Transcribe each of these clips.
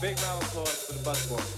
big round of applause for the busboy?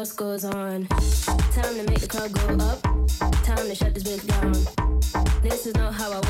just goes on. Time to make the club go up. Time to shut this bitch down. This is not how I.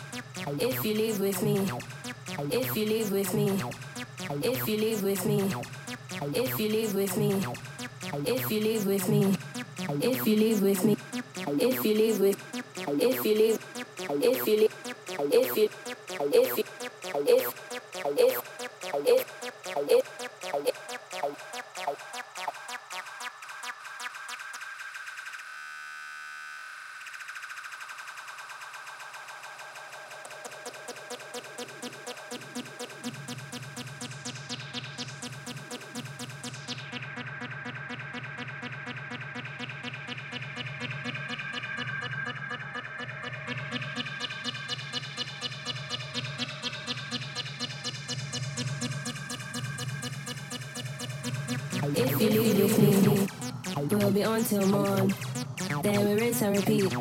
if you leave with me, if you leave with me, if you leave with me, if you leave with me, if you leave with me. If you leave with me, if you leave with, if you leave, if you leave, if you, if you, if, if, if, till morn. Then we rinse and repeat,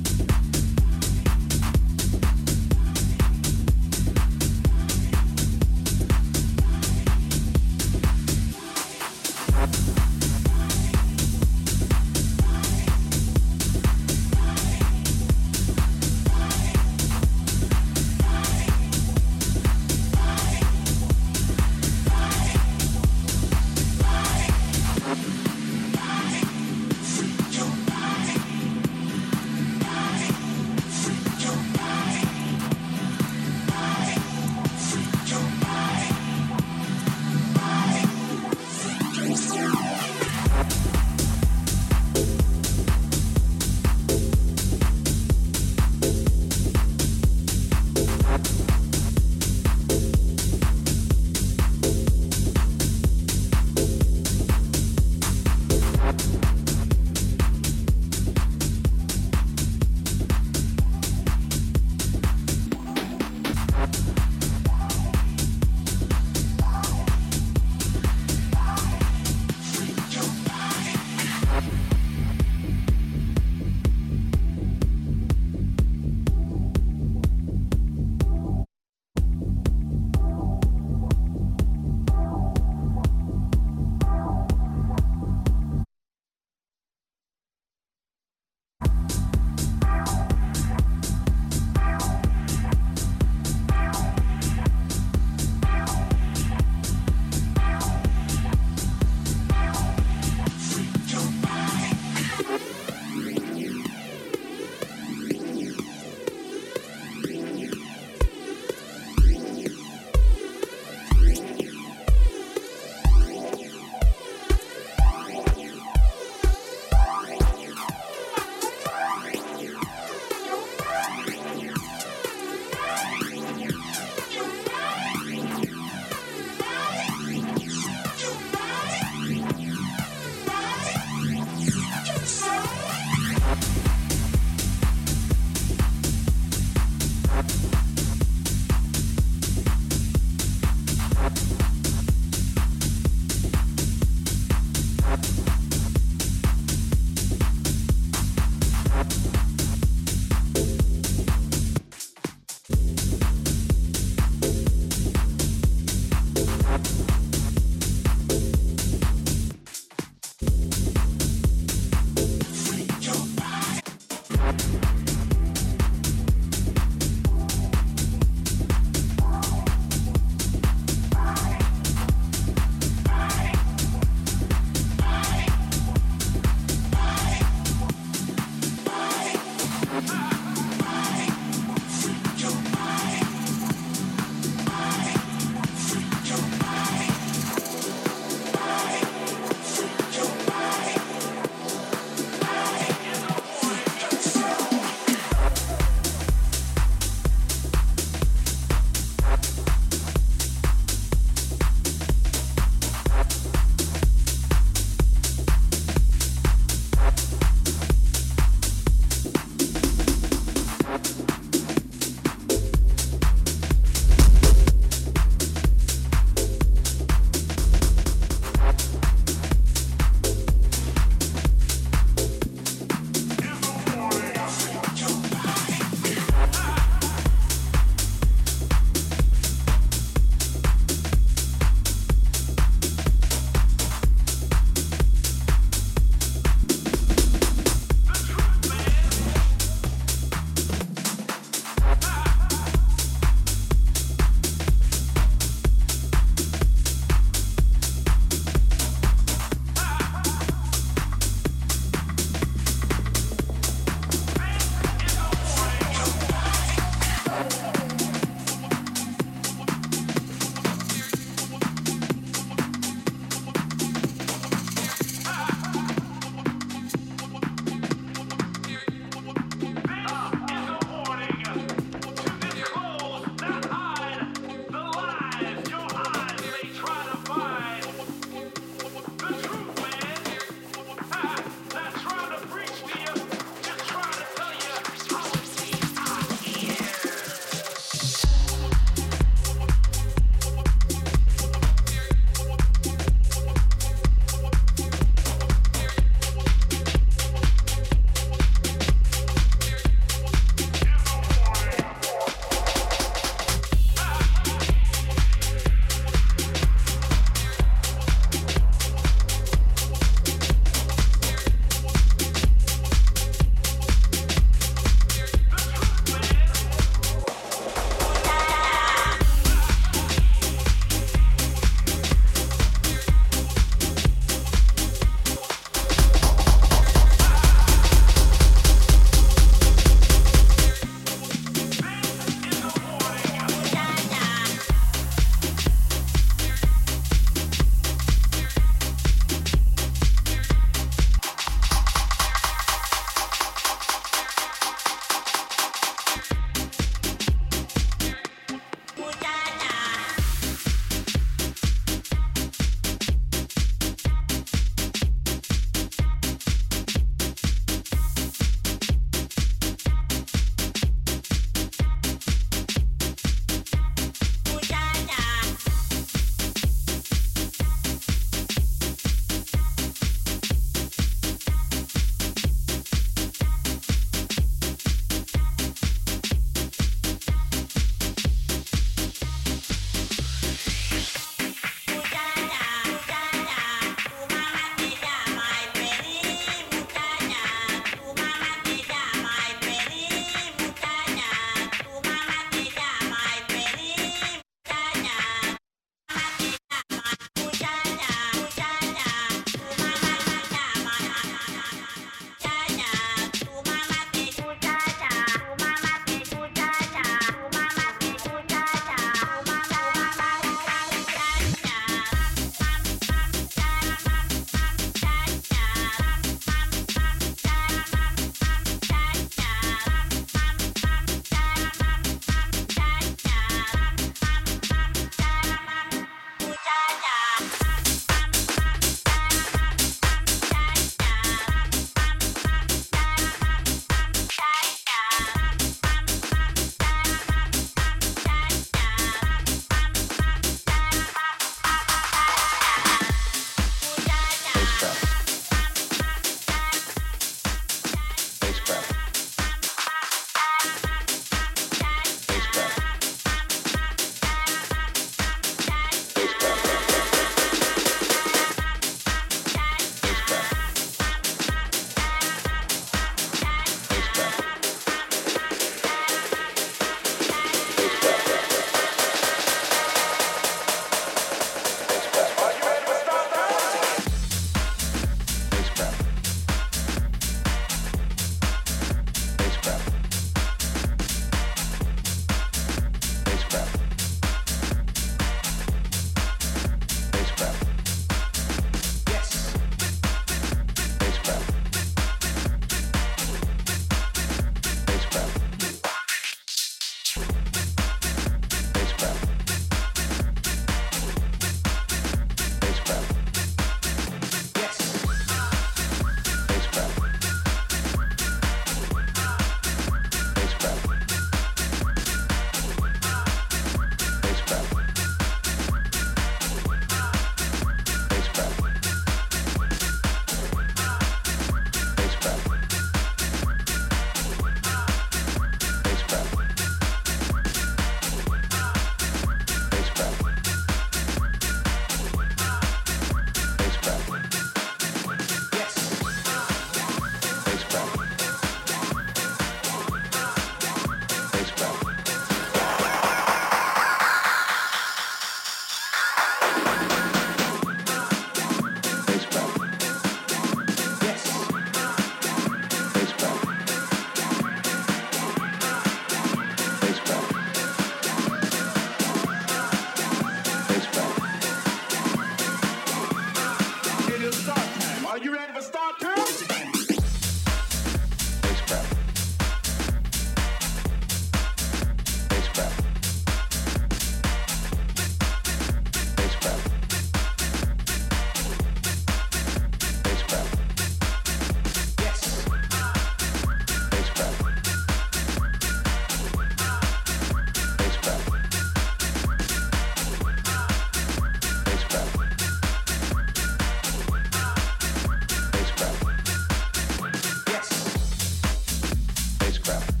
spacecraft.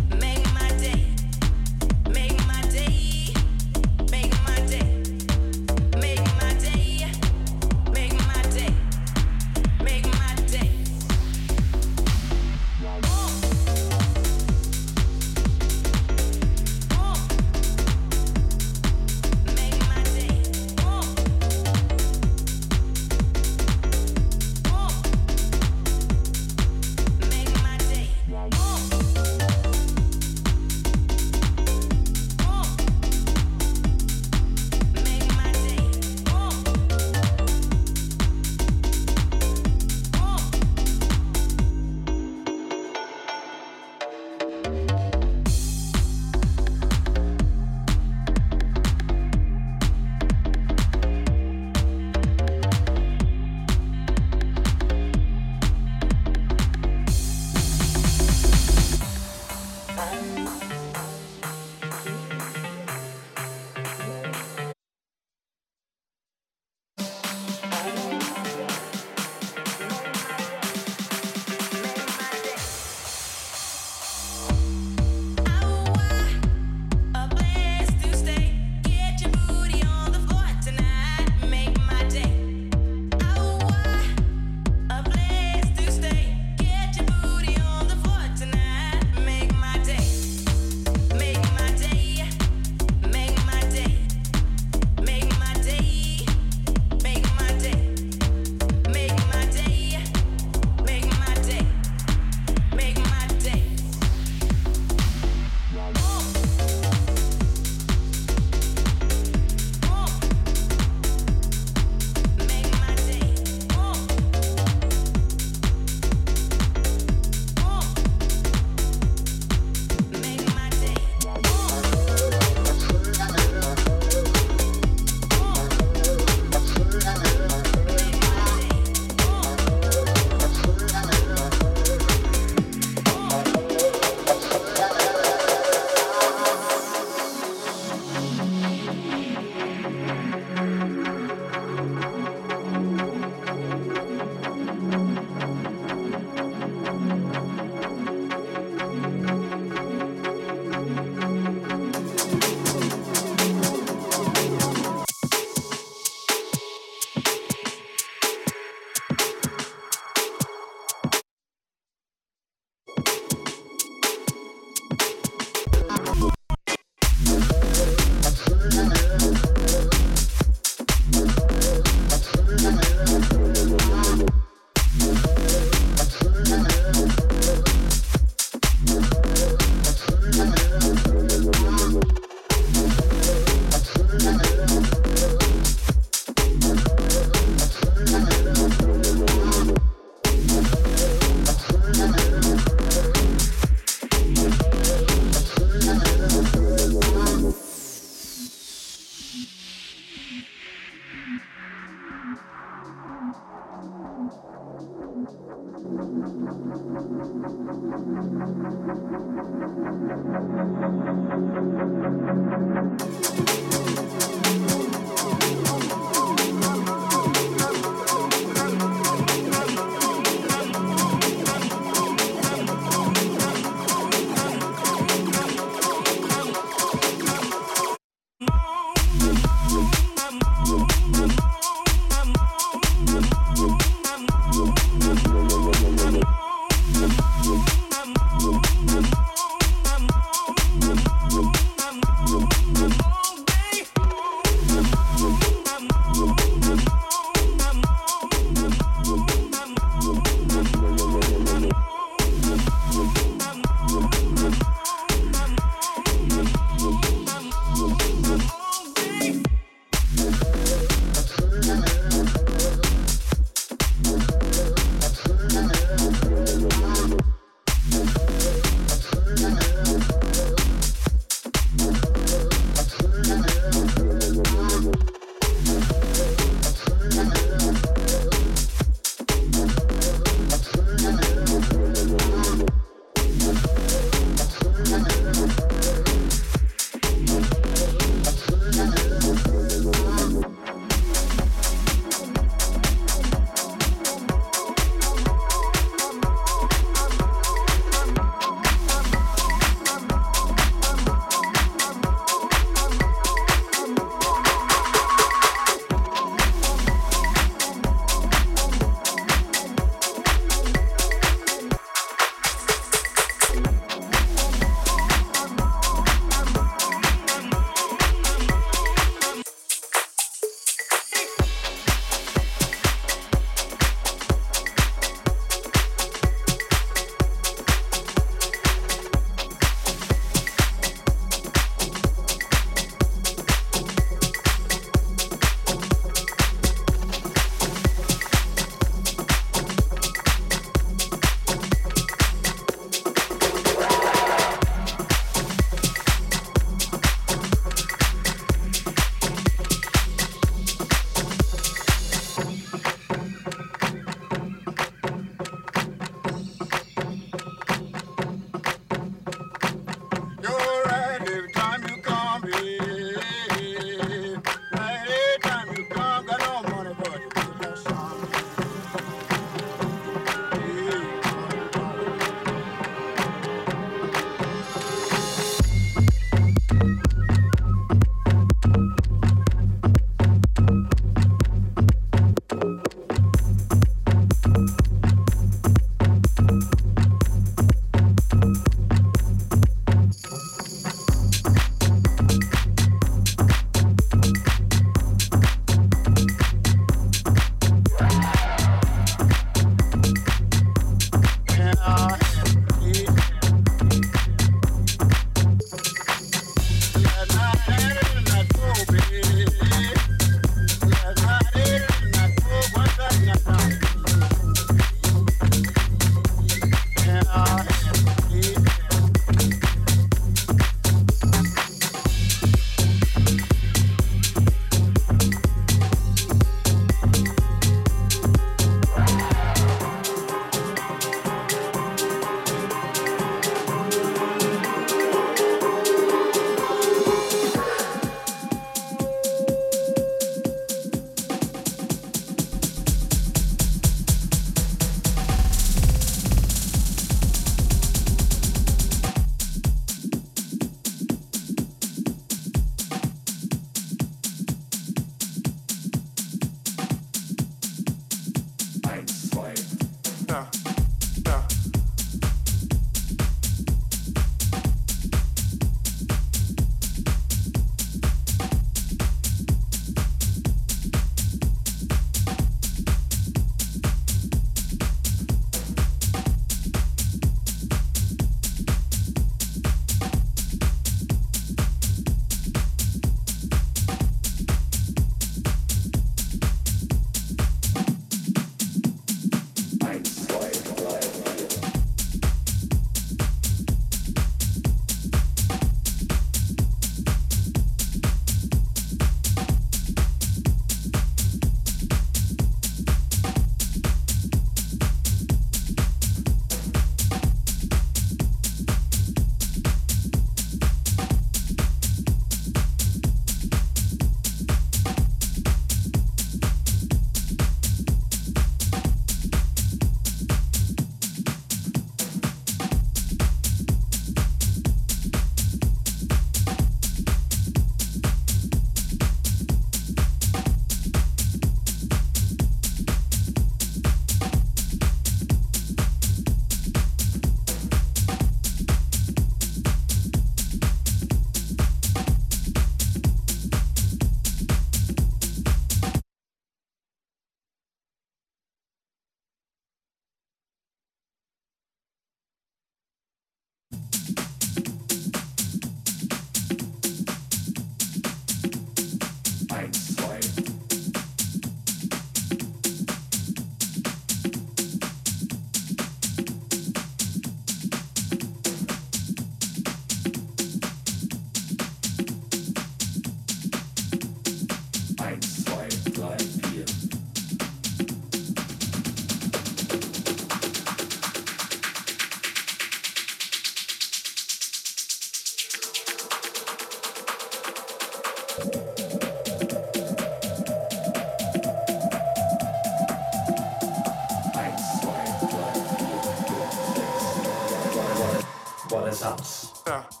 Renaissance. Yeah.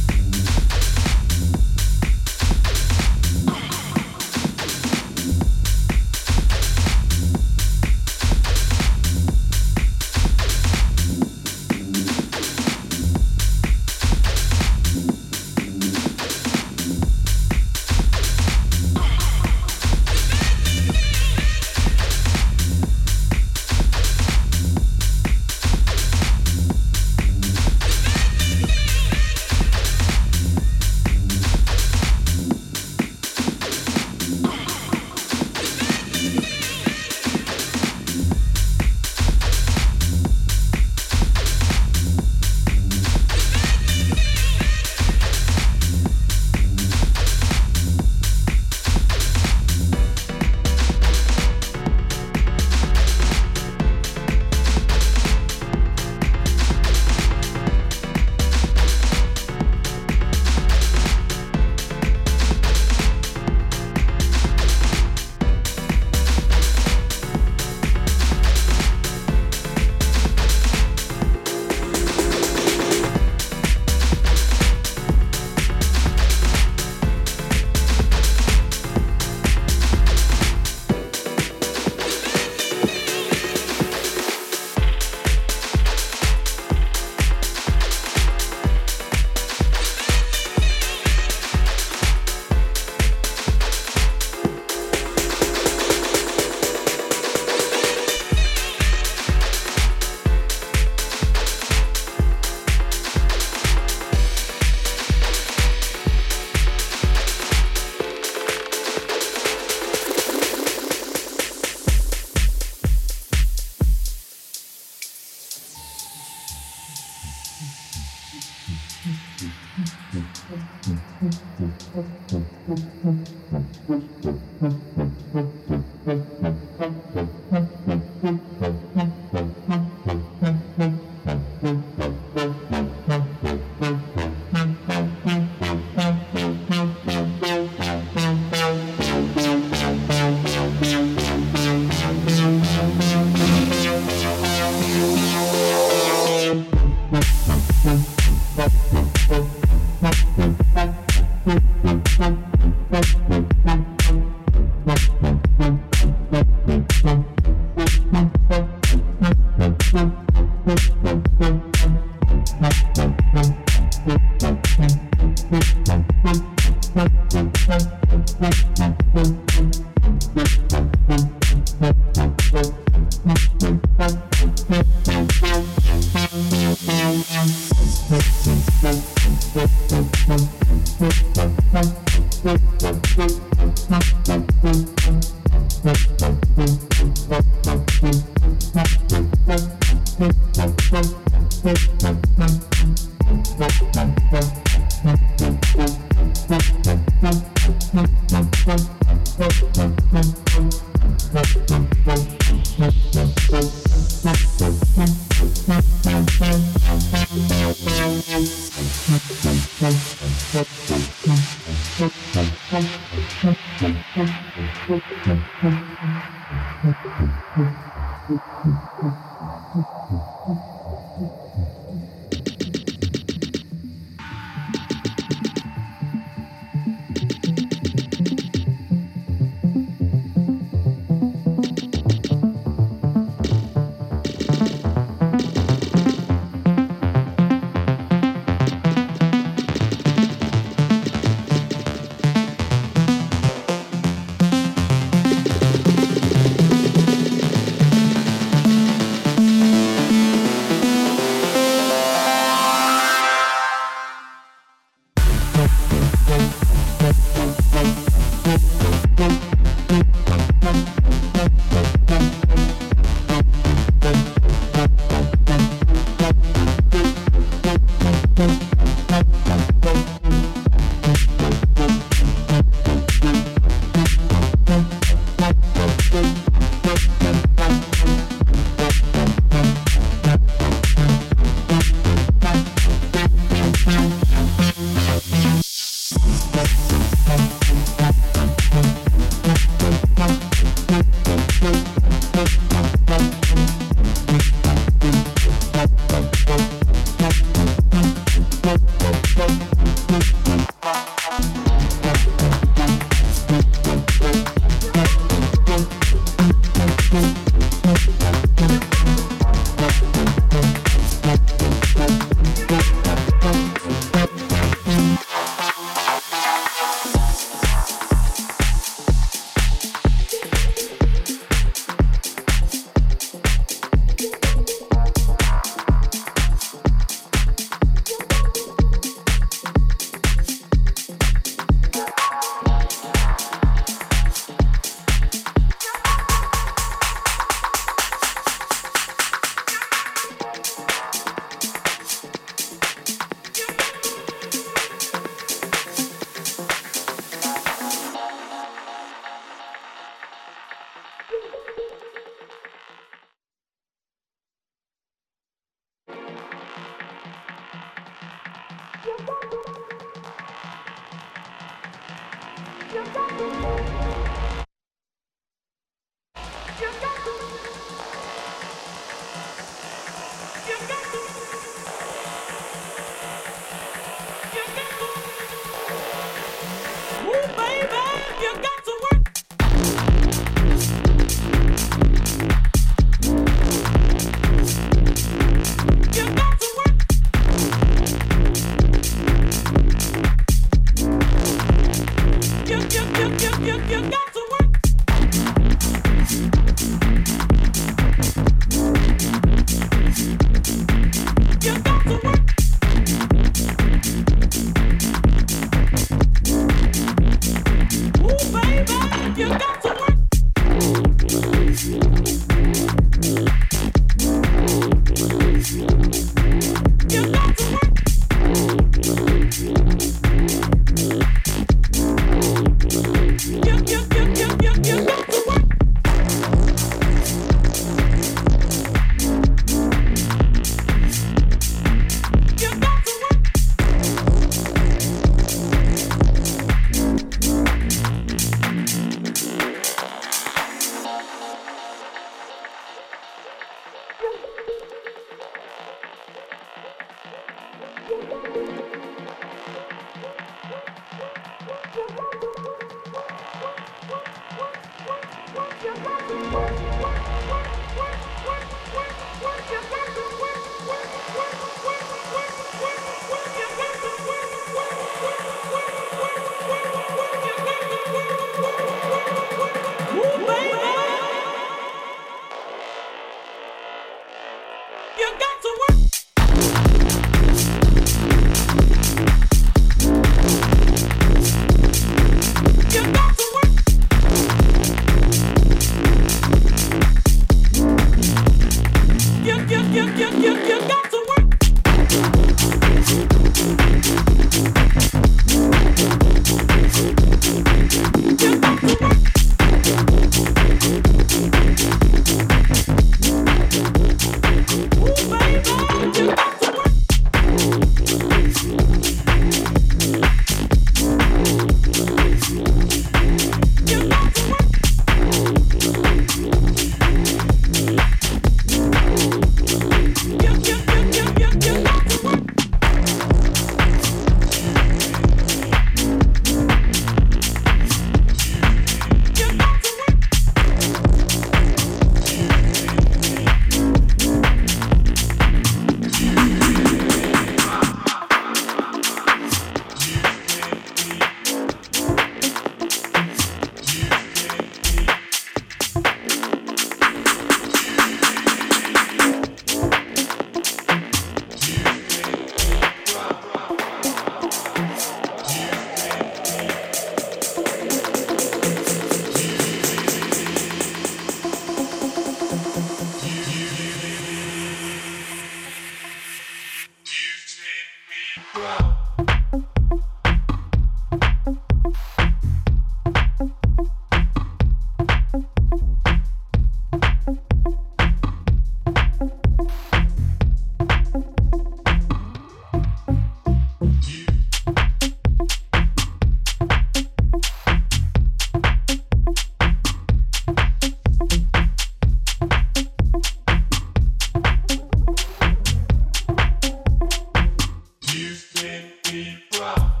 You spin me proud.